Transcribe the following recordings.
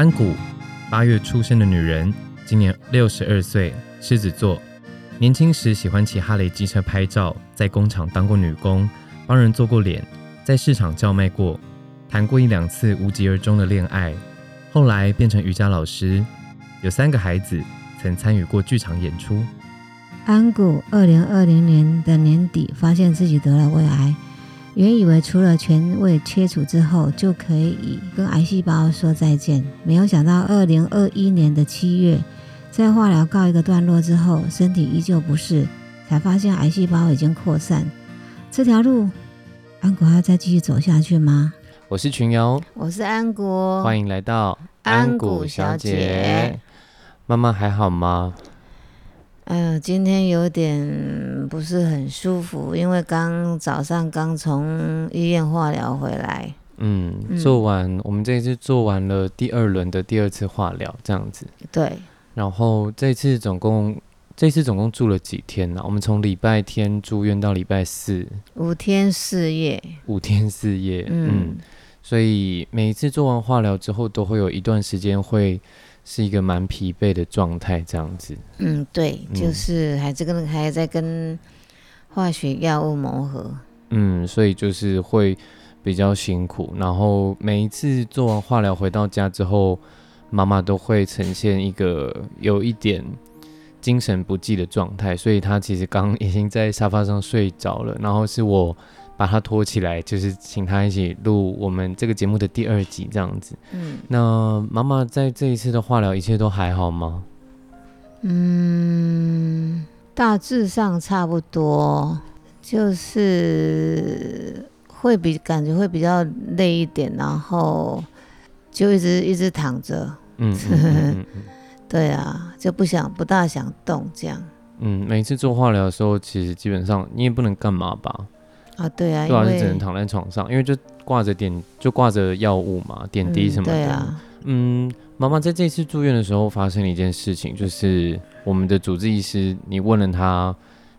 安谷，八月出生的女人，今年六十二岁，狮子座。年轻时喜欢骑哈雷机车拍照，在工厂当过女工，帮人做过脸，在市场叫卖过，谈过一两次无疾而终的恋爱，后来变成瑜伽老师，有三个孩子，曾参与过剧场演出。安谷二零二零年的年底发现自己得了胃癌，原以为除了全胃切除之后就可以跟癌细胞说再见，没有想到二零二一年的七月，在化疗告一个段落之后，身体依旧不适，才发现癌细胞已经扩散。这条路，安谷还要再继续走下去吗？我是群瑶，我是安谷，欢迎来到安谷小姐。妈妈还好吗？哎呀，今天有点不是很舒服，因为刚早上刚从医院化疗回来。嗯，做完我们这一次做完了第二轮的第二次化疗，这样子。对。然后这次总共这次总共住了几天呢？我们从礼拜天住院到礼拜四，五天四夜。五天四夜，嗯。所以每一次做完化疗之后，都会有一段时间会。是一个蛮疲惫的状态，这样子。嗯，对，就是还这个还在跟化学药物磨合。嗯，所以就是会比较辛苦。然后每一次做完化疗回到家之后，妈妈都会呈现一个有一点精神不济的状态，所以她其实刚已经在沙发上睡着了。然后是我。把他拖起来，就是请他一起录我们这个节目的第二集，这样子。嗯，那妈妈在这一次的化疗，一切都还好吗？嗯，大致上差不多，就是会比感觉会比较累一点，然后就一直一直躺着。嗯，对啊，就不想不大想动这样。嗯，每次做化疗的时候，其实基本上你也不能干嘛吧。啊，对啊，对啊，就只能躺在床上，因为就挂着点，就挂着药物嘛，点滴什么的。对啊，嗯，妈妈在这次住院的时候发生了一件事情，就是我们的主治医师，你问了他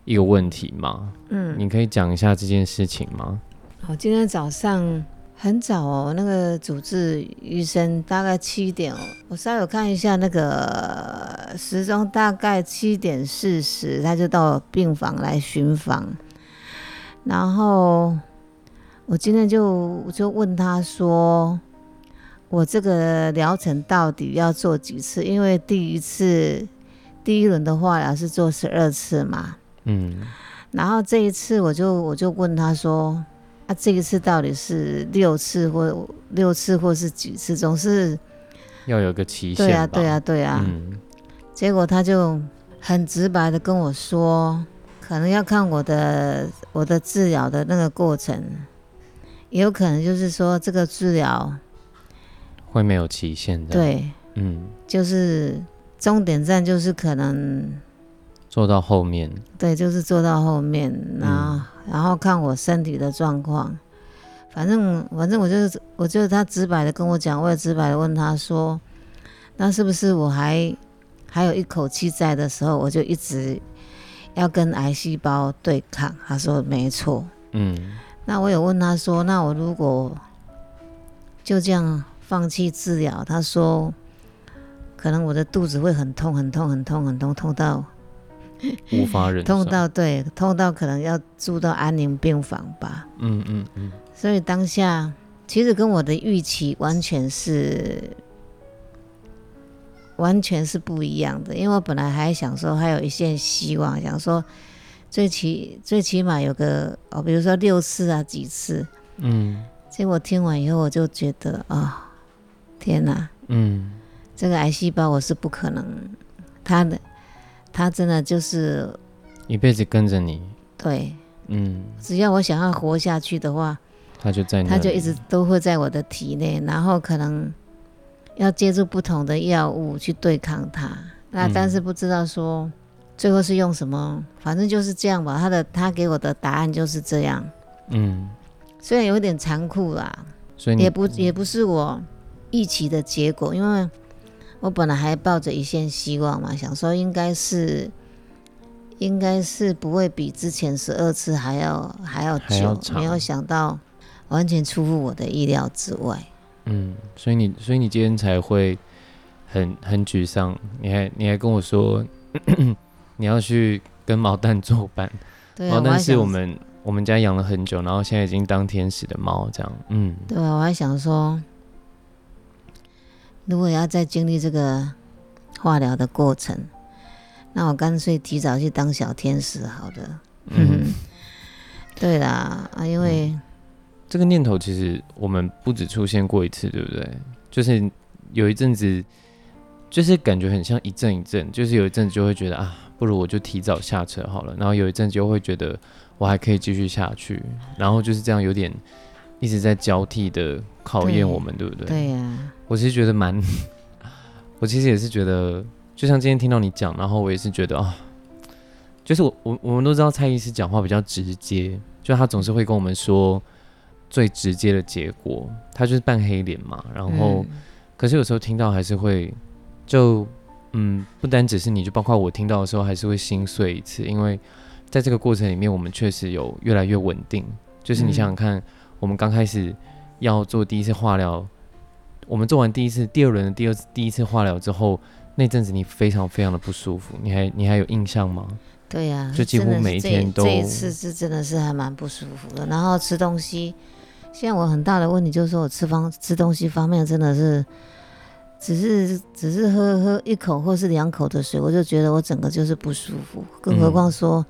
一个问题嘛，嗯，你可以讲一下这件事情吗？好，今天早上很早哦，那个主治医生大概七点哦，我稍微看一下那个时钟，大概七点四十，他就到病房来巡房。然后我今天就就问他说：“我这个疗程到底要做几次？因为第一次第一轮的化疗是做十二次嘛。”嗯。然后这一次我就我就问他说：“啊，这一次到底是六次或六次或是几次？总是要有个期限。”对啊，对啊，对啊。嗯。结果他就很直白的跟我说。可能要看我的我的治疗的那个过程，也有可能就是说这个治疗会没有期限的。对，嗯，就是终点站就是可能做到后面。对，就是做到后面，然后然后看我身体的状况。反正反正我就是我就是他直白的跟我讲，我也直白的问他说，那是不是我还还有一口气在的时候，我就一直。要跟癌细胞对抗，他说没错。嗯，那我有问他说，那我如果就这样放弃治疗，他说可能我的肚子会很痛，很痛，很痛，很痛，痛到无法忍，痛到对，痛到可能要住到安宁病房吧。嗯嗯嗯。所以当下其实跟我的预期完全是。完全是不一样的，因为我本来还想说还有一线希望，想说最起最起码有个哦，比如说六次啊几次，嗯，结果听完以后我就觉得啊，天哪，嗯，这个癌细胞我是不可能，他的他真的就是一辈子跟着你，对，嗯，只要我想要活下去的话，他就在，他就一直都会在我的体内，然后可能。要借助不同的药物去对抗它，那但是不知道说最后是用什么，反正就是这样吧。他的他给我的答案就是这样，嗯，虽然有点残酷啦，所以也不也不是我预期的结果，因为我本来还抱着一线希望嘛，想说应该是应该是不会比之前十二次还要还要久，没有想到完全出乎我的意料之外。嗯，所以你，所以你今天才会很很沮丧，你还你还跟我说 你要去跟毛蛋作伴，对啊，毛蛋是我们我们家养了很久，然后现在已经当天使的猫，这样，嗯，对啊，我还想说，如果要再经历这个化疗的过程，那我干脆提早去当小天使好了。嗯，对啦，啊，因为这个念头其实我们不止出现过一次，对不对？就是有一阵子，就是感觉很像一阵一阵，就是有一阵子就会觉得啊，不如我就提早下车好了，然后有一阵就会觉得我还可以继续下去，然后就是这样有点一直在交替的考验我们，对不对？对呀、我其实觉得蛮，我其实也是觉得，就像今天听到你讲，然后我也是觉得啊，就是我我我们都知道蔡医师讲话比较直接，就他总是会跟我们说最直接的结果，他就是扮黑脸嘛，然后、嗯可是有时候听到还是会就嗯，不单只是你，就包括我听到的时候还是会心碎一次，因为在这个过程里面，我们确实有越来越稳定。就是你想想看，我们刚开始要做第一次化疗，我们做完第一次、第二轮的第二次、第一次化疗之后，那阵子你非常非常的不舒服，你还你还有印象吗？对呀、就几乎每一天都这这一次是真的是还蛮不舒服的。然后吃东西，现在我很大的问题就是说我吃方吃东西方面真的是，只是只是喝喝一口或是两口的水，我就觉得我整个就是不舒服。更何嗯况说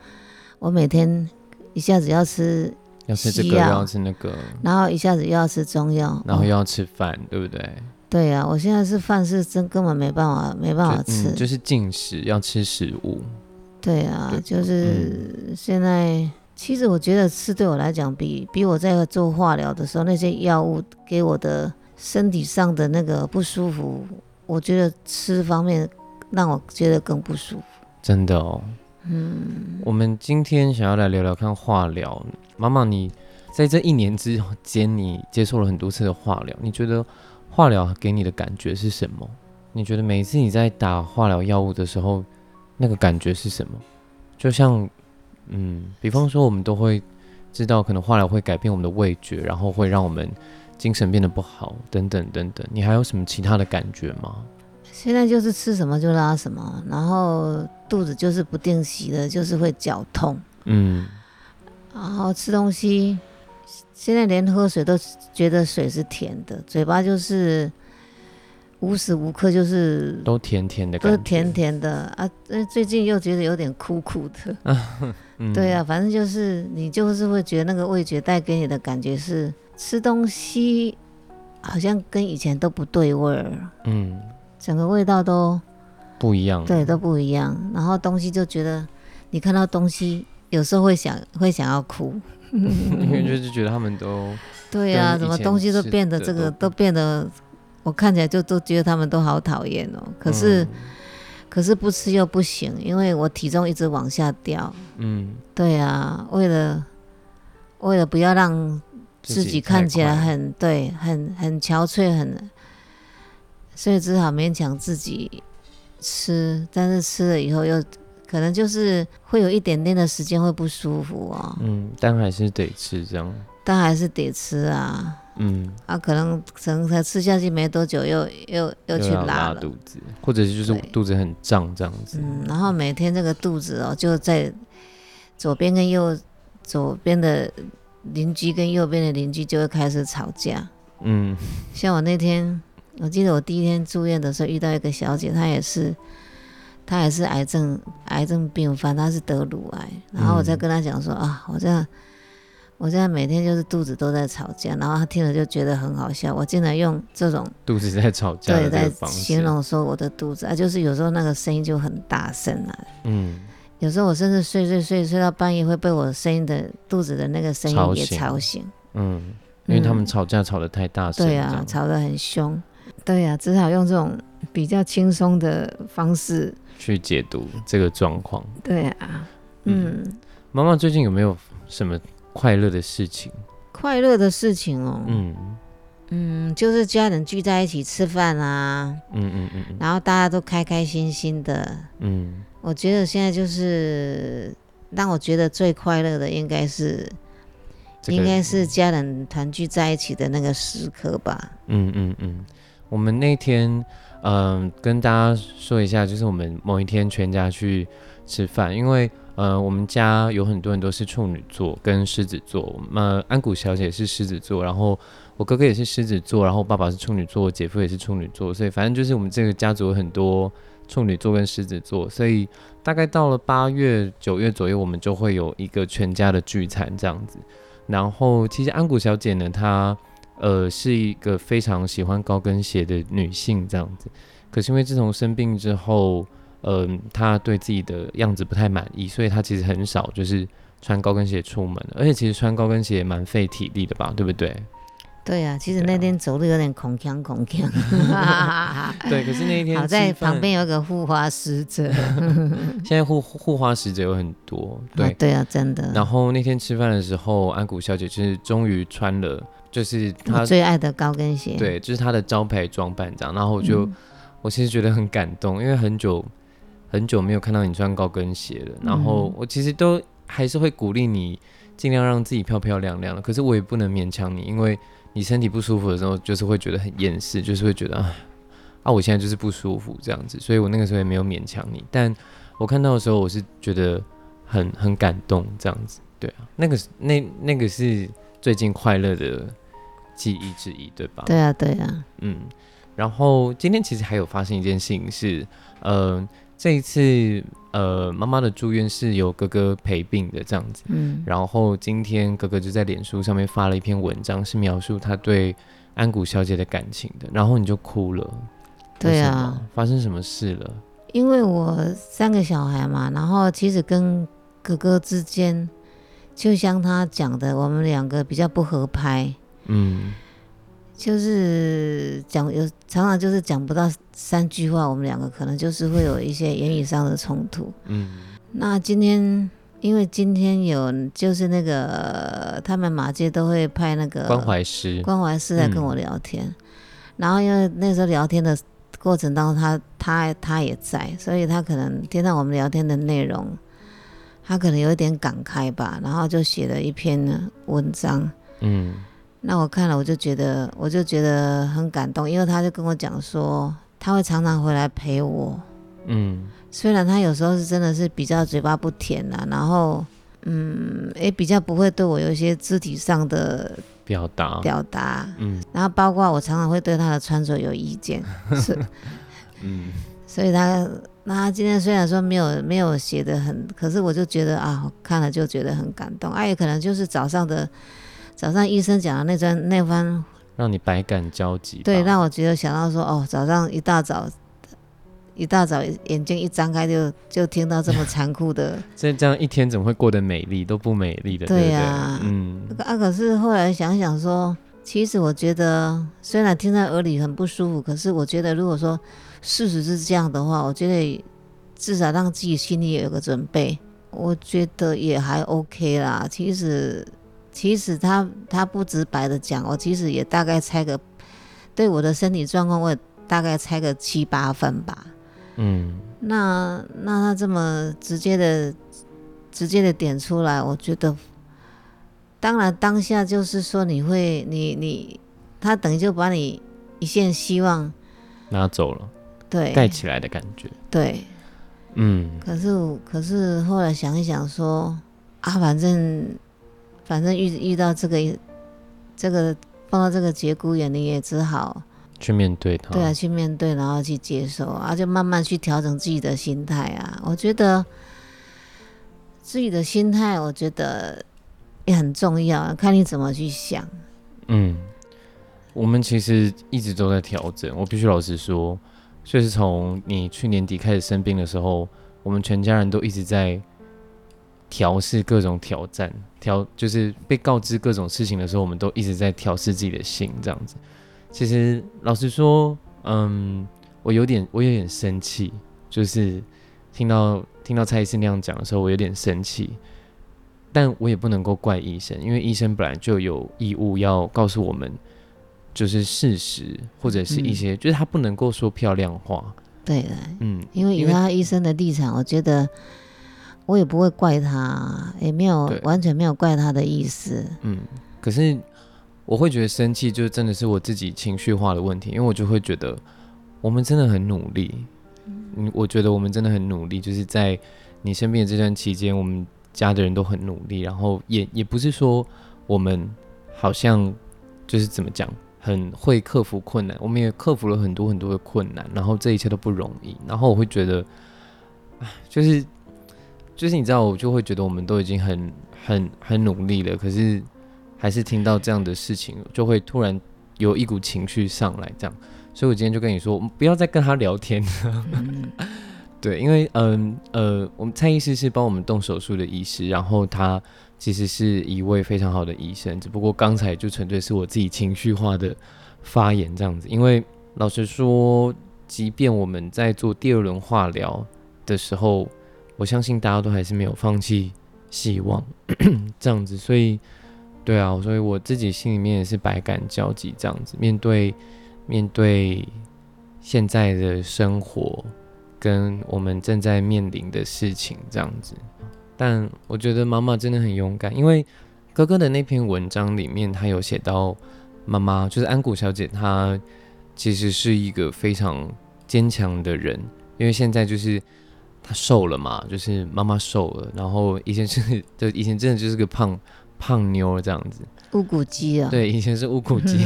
我每天一下子要吃，要吃这个，又要吃那个，然后一下子又要吃中药，哦然后又要吃饭，对不对？对呀、我现在是饭是真根本没办法没办法就吃。嗯，就是进食要吃食物，对啊对，就是现在，其实我觉得吃对我来讲，比比我在做化疗的时候那些药物给我的身体上的那个不舒服，我觉得吃方面让我觉得更不舒服。真的哦。嗯，我们今天想要来聊聊看化疗。妈妈，你在这一年之间，你接受了很多次的化疗，你觉得化疗给你的感觉是什么？你觉得每一次你在打化疗药物的时候，那个感觉是什么？就像，嗯，比方说，我们都会知道，可能化疗会改变我们的味觉，然后会让我们精神变得不好，等等等等。你还有什么其他的感觉吗？现在就是吃什么就拉什么，然后肚子就是不定期的，就是会绞痛，嗯，然后吃东西，现在连喝水都觉得水是甜的，嘴巴就是无时无刻就是都甜甜的都甜甜的啊。呃，最近又觉得有点苦苦的，嗯 对啊，反正就是你就是会觉得那个味觉带给你的感觉是吃东西好像跟以前都不对味儿，嗯，整个味道都不一样。对都不一样，然后东西就觉得你看到东西有时候会想会想要哭。因为就是觉得他们都对呀、跟以前怎么东西都变得这个都变得，我看起来就都觉得他们都好讨厌哦。可是、嗯可是不吃又不行，因为我体重一直往下掉。嗯，对啊，为了为了不要让自己看起来很对，很很憔悴，很，所以只好勉强自己吃，但是吃了以后又可能就是会有一点点的时间会不舒服哦，嗯，但还是得吃这样。但还是得吃啊。嗯，啊，可能可能才吃下去没多久又，又又去拉了，拉肚子，或者是就是肚子很胀这样子。嗯，然后每天这个肚子哦，就在左边跟右左边的邻居跟右边的邻居就会开始吵架。嗯 像我那天，我记得我第一天住院的时候遇到一个小姐，她也是，她也是癌症癌症病发，她是得乳癌，然后我再嗯跟她讲说、啊，我这样。我现在每天就是肚子都在吵架，然后他听了就觉得很好笑。我竟然用这种 肚子在吵架对，在。形容说我的肚子啊，就是有时候那个声音就很大声啊，嗯，有时候我甚至睡睡睡睡到半夜会被我声音的肚子的那个声音也吵醒，嗯，因为他们嗯吵架吵得太大声。对啊，吵得很凶，对啊，只好用这种比较轻松的方式，去解读这个状况。对啊，嗯，妈妈最近有没有什么快乐的事情？快乐的事情哦，嗯嗯，就是家人聚在一起吃饭啊，嗯嗯嗯嗯然后大家都开开心心的，嗯，我觉得现在就是让我觉得最快乐的应该是。这个应该是家人团聚在一起的那个时刻吧。嗯嗯嗯，我们那天嗯、跟大家说一下，就是我们某一天全家去吃饭，因为呃，我们家有很多人都是处女座跟狮子座，那安谷小姐是狮子座，然后我哥哥也是狮子座，然后我爸爸是处女座，我姐夫也是处女座，所以反正就是我们这个家族有很多处女座跟狮子座，所以大概到了八月、九月左右，我们就会有一个全家的聚餐这样子。然后其实安谷小姐呢，她呃是一个非常喜欢高跟鞋的女性这样子，可是因为自从生病之后，嗯、她对自己的样子不太满意，所以她其实很少就是穿高跟鞋出门，而且其实穿高跟鞋也蛮费体力的吧，对不对？对啊、其实那天走路有点恐腔恐腔，对，可是那一天 好在旁边有个护花使者。现在护护花使者有很多，对啊，对啊，真的。然后那天吃饭的时候，安谷小姐就是终于穿了，就是他最爱的高跟鞋。对，就是他的招牌装扮这样。然后我就、嗯我其实觉得很感动，因为很久很久没有看到你穿高跟鞋了。然后嗯我其实都还是会鼓励你尽量让自己漂漂亮亮的，可是我也不能勉强你，因为你身体不舒服的时候，就是会觉得很厌世，就是会觉得啊啊，我现在就是不舒服这样子，所以我那个时候也没有勉强你。但我看到的时候，我是觉得很很感动这样子。对啊，那个是那那个是最近快乐的记忆之一，对吧？对啊，对啊，嗯，然后今天其实还有发生一件事情是，呃，这一次呃妈妈的住院是由哥哥陪病的这样子，嗯，然后今天哥哥就在脸书上面发了一篇文章，是描述他对安谷小姐的感情的，然后你就哭了，对啊。发生什么事了？因为我三个小孩嘛，然后其实跟哥哥之间，就像他讲的，我们两个比较不合拍，嗯就是讲有常常就是讲不到三句话，我们两个可能就是会有一些言语上的冲突。嗯那今天因为今天有就是那个他们马街都会派那个关怀师，关怀师来跟嗯我聊天，然后因为那时候聊天的过程当中他，他他也在，所以他可能听到我们聊天的内容，他可能有一点感慨吧，然后就写了一篇文章。嗯那我看了，我就觉得，我就觉得很感动，因为他就跟我讲说，他会常常回来陪我，嗯。虽然他有时候是真的是比较嘴巴不甜啦，然后嗯，也比较不会对我有一些肢体上的表达，表达，嗯。然后包括我常常会对他的穿着有意见，是，嗯。所以他那他今天虽然说没有没有写的很，可是我就觉得啊，看了就觉得很感动，啊，也可能就是早上的早上医生讲的那段那番，让你百感交集，对，让我觉得想到说哦，早上一大早。一大早眼睛一张开就就听到这么残酷的，这这样一天怎么会过得美丽都不美丽的，对？呀嗯啊，可是后来想想说，其实我觉得虽然听在耳里很不舒服，可是我觉得如果说事实是这样的话，我觉得至少让自己心里有个准备，我觉得也还 OK 啦。其实，其实他他不直白的讲，我其实也大概猜个对我的身体状况，我也大概猜个七八分吧。嗯。那那他这么直接的直接的点出来，我觉得，当然当下就是说你会你你他等于就把你一线希望拿走了，对。盖起来的感觉，对，嗯。可是可是后来想一想说啊，反正反正遇遇到这个这个碰到这个节骨眼，你也只好去面对它，对啊，去面对，然后去接受啊，就慢慢去调整自己的心态啊。我觉得自己的心态，我觉得也很重要，看你怎么去想。嗯，我们其实一直都在调整。我必须老实说，就是从你去年底开始生病的时候，我们全家人都一直在调试各种挑战，调就是被告知各种事情的时候，我们都一直在调试自己的心，这样子。其实老实说，嗯，我有点我有点生气，就是听到听到蔡医生那样讲的时候，我有点生气。但我也不能够怪医生，因为医生本来就有义务要告诉我们，就是事实或者是一些，就是他不能够说漂亮话。对的，嗯，因为以他医生的立场，我觉得我也不会怪他，也没有完全没有怪他的意思。嗯，可是我会觉得生气，就真的是我自己情绪化的问题，因为我就会觉得我们真的很努力。嗯，我觉得我们真的很努力，就是在你身边的这段期间，我们家的人都很努力，然后也也不是说我们好像就是怎么讲，很会克服困难，我们也克服了很多很多的困难，然后这一切都不容易。然后我会觉得，就是就是你知道，我就会觉得我们都已经很很很努力了，可是还是听到这样的事情，就会突然有一股情绪上来，这样。所以我今天就跟你说，我们不要再跟他聊天了。对，因为嗯呃，我们蔡医师是帮我们动手术的医师，然后他其实是一位非常好的医生，只不过刚才就纯粹是我自己情绪化的发言这样子。因为老实说，即便我们在做第二轮化疗的时候，我相信大家都还是没有放弃希望这样子。所以，对啊，所以我自己心里面也是百感交集这样子面对。面对现在的生活，跟我们正在面临的事情这样子，但我觉得妈妈真的很勇敢，因为哥哥的那篇文章里面，他有写到妈妈就是安谷小姐，她其实是一个非常坚强的人，因为现在就是她瘦了嘛，就是妈妈瘦了，然后以前是 就以前真的就是个胖胖妞这样子。乌骨鸡啊，对，以前是乌骨鸡，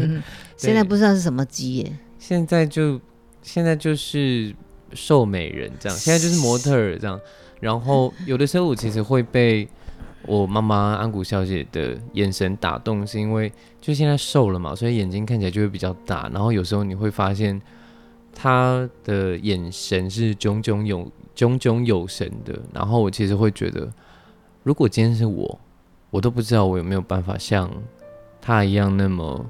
现在不知道是什么鸡耶。现在就现在就是瘦美人这样，现在就是模特儿这样。然后有的时候我其实会被我妈妈安谷小姐的眼神打动，是因为就现在瘦了嘛，所以眼睛看起来就会比较大。然后有时候你会发现她的眼神是炯炯有炯炯有神的。然后我其实会觉得，如果今天是我。我都不知道我有没有办法像他一样那么，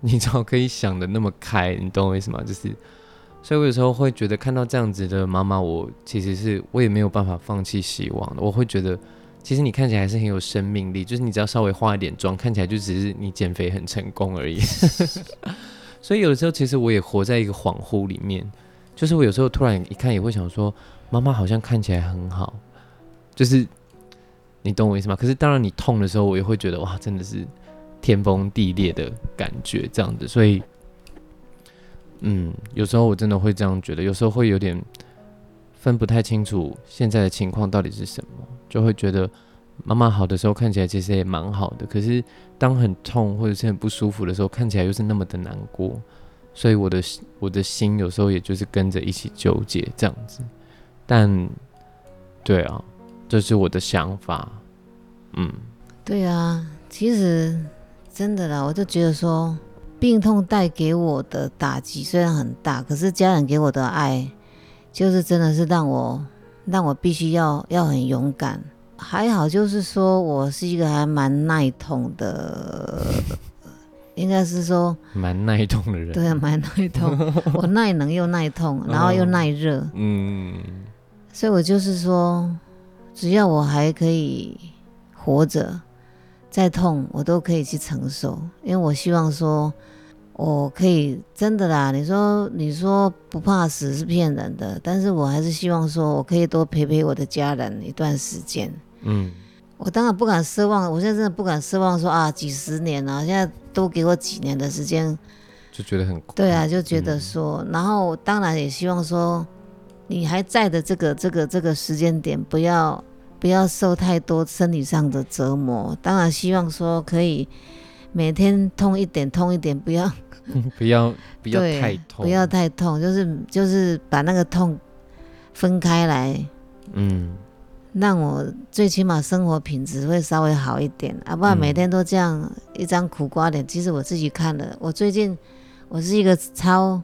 你知道可以想的那么开，你懂我意思吗？就是，所以我有时候会觉得看到这样子的妈妈，我其实是我也没有办法放弃希望的。我会觉得，其实你看起来还是很有生命力，就是你只要稍微化一点妆，看起来就只是你减肥很成功而已。所以有的时候，其实我也活在一个恍惚里面，就是我有时候突然一看，也会想说，妈妈好像看起来很好，就是。你懂我意思吗？可是当然，你痛的时候，我也会觉得哇，真的是天崩地裂的感觉，这样子。所以，嗯，有时候我真的会这样觉得，有时候会有点分不太清楚现在的情况到底是什么，就会觉得妈妈好的时候看起来其实也蛮好的，可是当很痛或者是很不舒服的时候，看起来又是那么的难过，所以我的我的心有时候也就是跟着一起纠结这样子。但，对啊。这是我的想法，嗯，对啊，其实真的啦，我就觉得说，病痛带给我的打击虽然很大，可是家人给我的爱，就是真的是让我让我必须要要很勇敢。还好就是说我是一个还蛮耐痛的，应该是说蛮耐痛的人，对啊，蛮耐痛，我耐冷又耐痛，然后又耐热，嗯，所以我就是说。只要我还可以活着，再痛我都可以去承受，因为我希望说，我可以真的啦。你说你说不怕死是骗人的，但是我还是希望说我可以多陪陪我的家人一段时间。嗯，我当然不敢奢望，我现在真的不敢奢望说啊几十年啊，现在多给我几年的时间，就觉得很对啊，就觉得说，然后当然也希望说，你还在的这个这个这个时间点不要。不要受太多生理上的折磨，当然希望说可以每天痛一点，痛一点，不要不要不要太痛，不要太痛，就是就是把那个痛分开来，嗯，让我最起码生活品质会稍微好一点，啊，不然每天都这样一张苦瓜脸。其实我自己看了，我最近我是一个超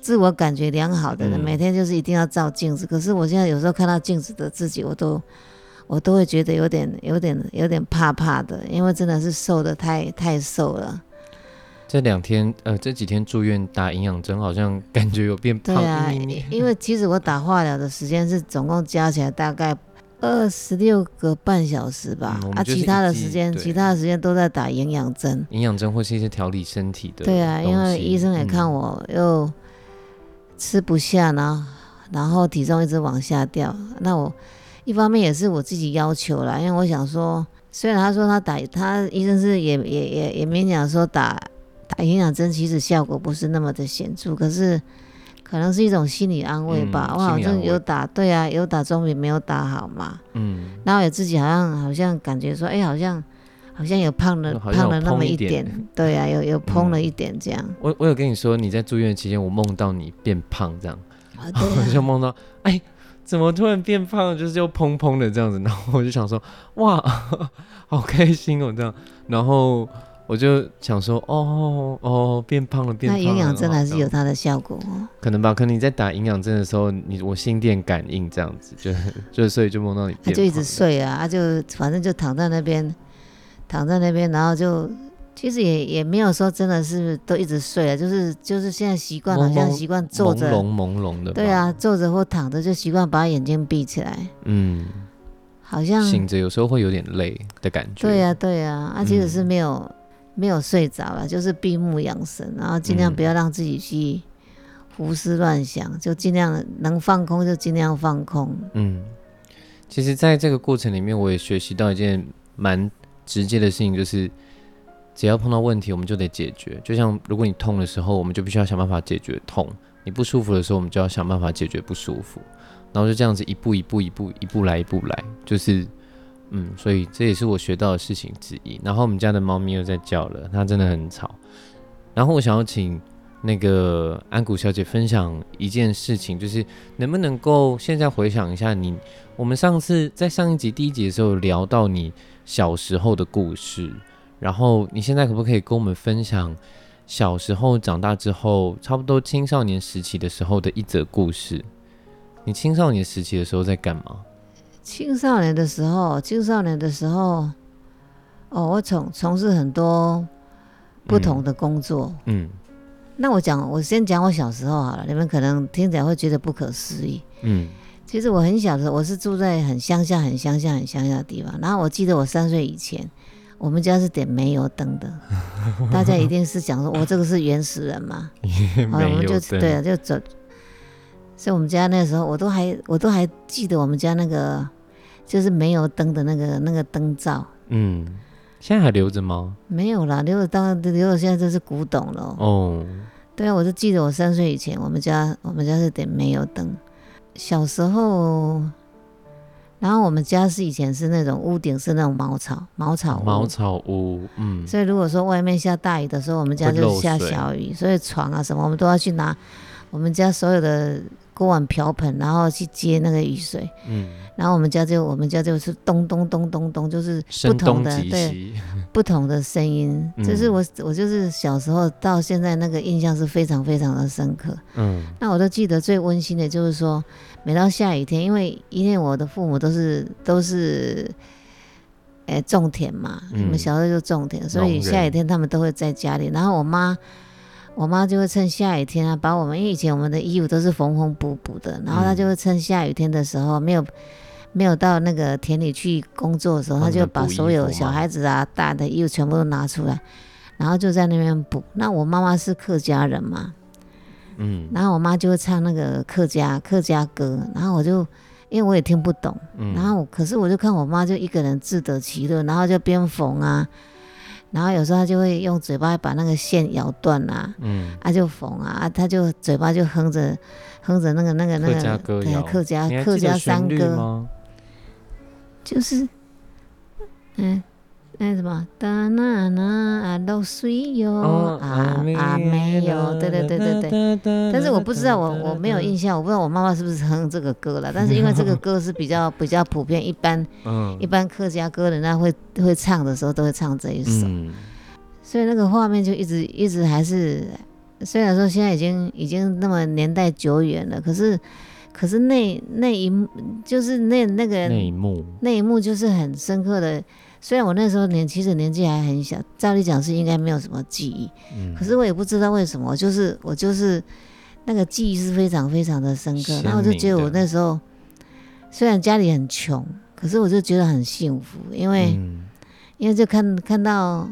自我感觉良好的人，每天就是一定要照镜子，可是我现在有时候看到镜子的自己，我都。我都会觉得有点、有点、有点怕怕的，因为真的是瘦的太太瘦了。这两天，呃，这几天住院打营养针，好像感觉有变胖。对啊，因为其实我打化疗的时间是总共加起来大概二十六个半小时吧，啊，其他的时间，其他的时间都在打营养针。营养针或是一些调理身体的。对啊，因为医生也看我又吃不下，然后然后体重一直往下掉，那我。一方面也是我自己要求啦，因为我想说，虽然他说他打他医生是也也也也勉强说打打打营养针其实效果不是那么的显著，可是可能是一种心理安慰吧。嗯我好像有打，对啊，有打中比没有打好嘛。嗯，然后也自己好像好像感觉说，哎、好像好像有胖了胖了那么一点。点，对啊，有有嘭了嗯一点这样。我我有跟你说，你在住院期间，我梦到你变胖这样，我就啊，梦到，哎，怎么突然变胖了，就是又砰砰的这样子，然后我就想说，哇，好开心哦这样，然后我就想说，哦哦，变胖了，变那胖了，那营养针还是有它的效果哦。可能吧，可能你在打营养针的时候，你我心电感应这样子，就 就所以就梦到你变他就一直，睡啊，他就反正就躺在那边，躺在那边，然后就其实也也没有说真的是都一直睡啊，就是就是现在习惯好像习惯坐着，朦胧朦胧的，对，啊，坐着或躺着就习惯把眼睛闭起来，嗯，好像醒着有时候会有点累的感觉，对呀、对呀、啊，其实是嗯。没有、没有睡着了，就是闭目养神，然后尽量嗯不要让自己去胡思乱想，就尽量能放空就尽量放空。嗯，其实，在这个过程里面，我也学习到一件蛮直接的事情，就是只要碰到问题，我们就得解决。就像如果你痛的时候，我们就必须要想办法解决痛；你不舒服的时候，我们就要想办法解决不舒服。然后就这样子一步一步一步一步来一步来，就是嗯，所以这也是我学到的事情之一。然后我们家的猫咪又在叫了，它真的很吵。然后我想要请那个安谷小姐分享一件事情，就是能不能够现在回想一下你，我们上次在上一集第一集的时候聊到你小时候的故事，然后你现在可不可以跟我们分享小时候长大之后，差不多青少年时期的时候的一则故事？你青少年时期的时候在干嘛？青少年的时候，青少年的时候，哦，我从从事很多不同的工作。嗯那我讲，我先讲我小时候好了，你们可能听起来会觉得不可思议。嗯其实我很小的时候，我是住在很乡下、很乡下、很乡下的地方。然后我记得我三岁以前，我们家是点煤油灯的，大家一定是讲说，我这个是原始人嘛。嗯，好，我们就对啊，就走。所以我们家那时候，我都还我都还记得我们家那个就是没有灯的那个那个灯罩，嗯，现在还留着吗？没有啦，留着当然留着，现在就是古董了哦。哦，对啊，我就记得我三岁以前，我们家我们家是点煤油灯。小时候，然后我们家是以前是那种屋顶是那种茅草茅草屋茅草屋，嗯，所以如果说外面下大雨的时候，我们家就是下小雨，所以床啊什么我们都要去拿我们家所有的锅碗瓢盆，然后去接那个雨水。嗯，然后我们家就我们家就是咚咚咚咚咚，就是不同的对，不同的声音。嗯就是我我就是小时候到现在那个印象是非常非常的深刻。嗯那我都记得最温馨的就是说，每到下雨天，因为因为我的父母都是都是，哎、种田嘛，嗯我们小时候就种田，所以下雨天他们都会在家里。然后我妈，我妈就会趁下雨天啊，把我们因为以前我们的衣服都是缝缝补补的，然后她嗯就会趁下雨天的时候没有。没有到那个田里去工作的时候，她就把所有小孩子啊、大的衣服全部都拿出来，然后就在那边补。那我妈妈是客家人嘛，嗯然后我妈就会唱那个客家客家歌，然后我就因为我也听不懂，嗯，然后我可是我就看我妈就一个人自得其乐，然后就边缝啊，然后有时候他就会用嘴巴把那个线咬断啊，嗯，啊就缝啊，啊他就嘴巴就哼着哼着那个那个那个客家歌客家客家山歌，就是嗯。那什么，哒那那啊漏水哟，哦啊啊没有，对对对对对，但是我不知道，我我没有印象，我不知道我妈妈是不是哼这个歌了。但是因为这个歌是比较比较普遍，一般 嗯。一般客家歌人家会会唱的时候都会唱这一首，嗯。所以那个画面就一直一直还是，虽然说现在已经已经那么年代久远了，可是可是那那一幕就是那那个那一幕，那一幕就是很深刻的。虽然我那时候年其实年纪还很小，照理讲是应该没有什么记忆，嗯，可是我也不知道为什么，就是我就是那个记忆是非常非常的深刻。鲜然后我就觉得我那时候虽然家里很穷，可是我就觉得很幸福，因为、嗯因为就看看到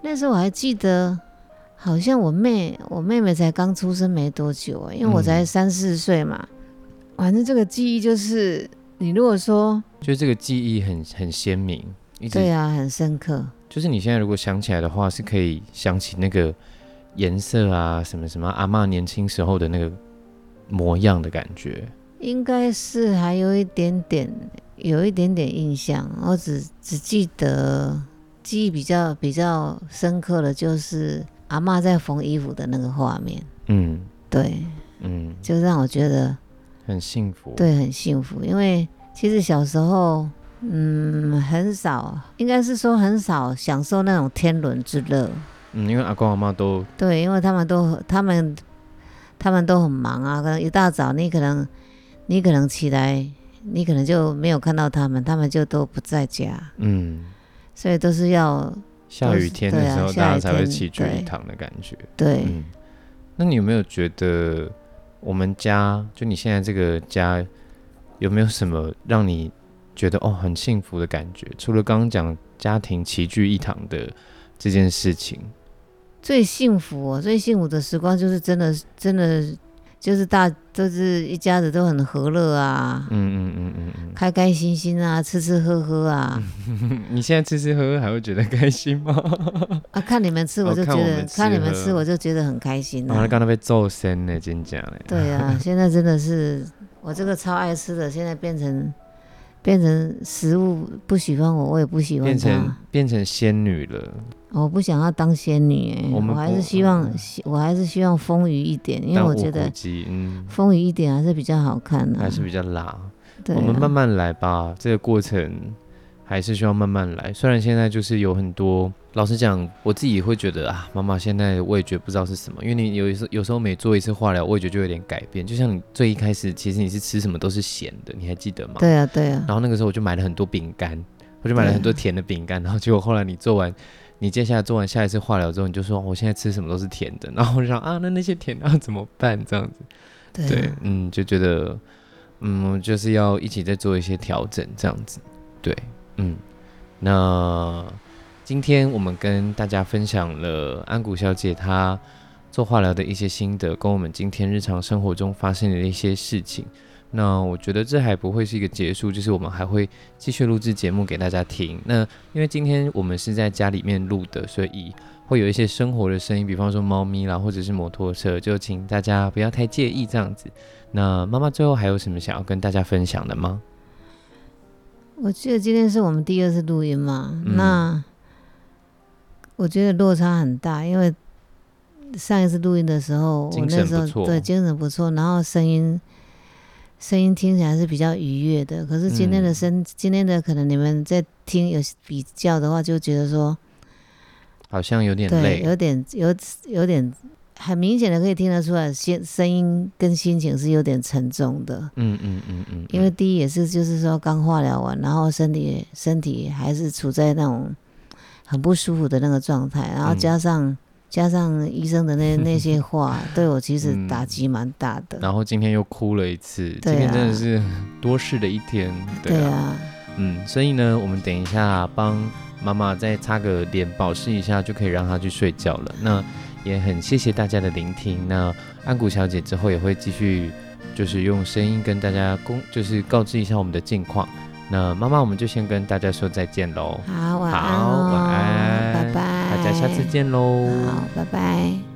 那时候我还记得，好像我妹我妹妹才刚出生没多久，因为我才嗯三四岁嘛。反正这个记忆就是，你如果说就这个记忆很很鲜明，一直对啊，很深刻。就是你现在如果想起来的话，是可以想起那个颜色啊，什么什么阿妈年轻时候的那个模样的感觉。应该是还有一点点，有一点点印象。我只只记得记忆比较比较深刻的就是阿妈在缝衣服的那个画面。嗯对，嗯，就让我觉得很幸福。，对很幸福。因为其实小时候，嗯，很少，应该是说很少享受那种天伦之乐。嗯，因为阿公阿妈都对，因为他们都他们他们都很忙啊，可能一大早你可能你可能起来，你可能就没有看到他们，他们就都不在家，嗯，所以都是要下雨天的时候，大家才会天齐聚一堂的感觉。对。嗯，那你有没有觉得我们家就你现在这个家有没有什么让你觉得哦很幸福的感觉？除了刚刚讲家庭齐聚一堂的这件事情，最幸福哦，最幸福的时光就是真的真的就是大都是一家子都很和乐啊，嗯嗯嗯嗯嗯开开心心啊，吃吃喝喝啊，嗯，你现在吃吃喝喝还会觉得开心吗？啊看你们吃我哦就觉得、看你们吃我就觉得很开心啊，啊。刚才被揍身呢，真假嘞？对啊，现在真的是我这个超爱吃的，现在变成变成食物不喜欢我，我也不喜欢变成。变成仙女了。我不想要当仙女、欸，我还是希望，希我还是希望丰腴一点，因为我觉得，嗯，丰腴一点还是比较好看的、还是比较辣。对、啊，我们慢慢来吧，这个过程还是需要慢慢来。虽然现在就是有很多，老实讲，我自己会觉得啊，妈妈现在的味觉不知道是什么，因为你有一次有时候每做一次化疗，味觉就有点改变。就像你最一开始，其实你是吃什么都是咸的，你还记得吗？。对啊，对啊，然后那个时候我就买了很多饼干，我就买了很多甜的饼干，然后结果后来你做完。你接下来做完下一次化疗之后，你就说我现在吃什么都是甜的，然后我就想啊，那那些甜的要怎么办？这样子，对啊对，嗯，就觉得，嗯，就是要一起再做一些调整，这样子，对，嗯，那今天我们跟大家分享了安谷小姐她做化疗的一些心得，跟我们今天日常生活中发生的一些事情。那我觉得这还不会是一个结束，就是我们还会继续录制节目给大家听。那因为今天我们是在家里面录的，所以会有一些生活的声音，比方说猫咪啦，或者是摩托车，就请大家不要太介意这样子。那妈妈最后还有什么想要跟大家分享的吗？我记得今天是我们第二次录音嘛，嗯那我觉得落差很大，因为上一次录音的时候，我那时候对精神不错，然后声音声音听起来是比较愉悦的。可是今天的嗯声，今天的可能你们在听有比较的话，就觉得说，好像有点对，累，有点有有点很明显的可以听得出来，心声音跟心情是有点沉重的。嗯嗯嗯嗯，因为第一也是就是说刚化疗完，然后身体身体还是处在那种很不舒服的那个状态，然后嗯加上、加上医生的那 那些话，对我其实嗯打击蛮大的。然后今天又哭了一次，对今天真的啊是 多事的一天，对啊，对啊，嗯，所以呢，我们等一下帮妈妈再擦个脸，保湿一下，就可以让她去睡觉了。那也很谢谢大家的聆听。那安谷小姐之后也会继续，就是用声音跟大家公，就是告知一下我们的近况。那妈妈，我们就先跟大家说再见喽。好，晚安晚安，拜拜，大家下次见喽。好，拜拜。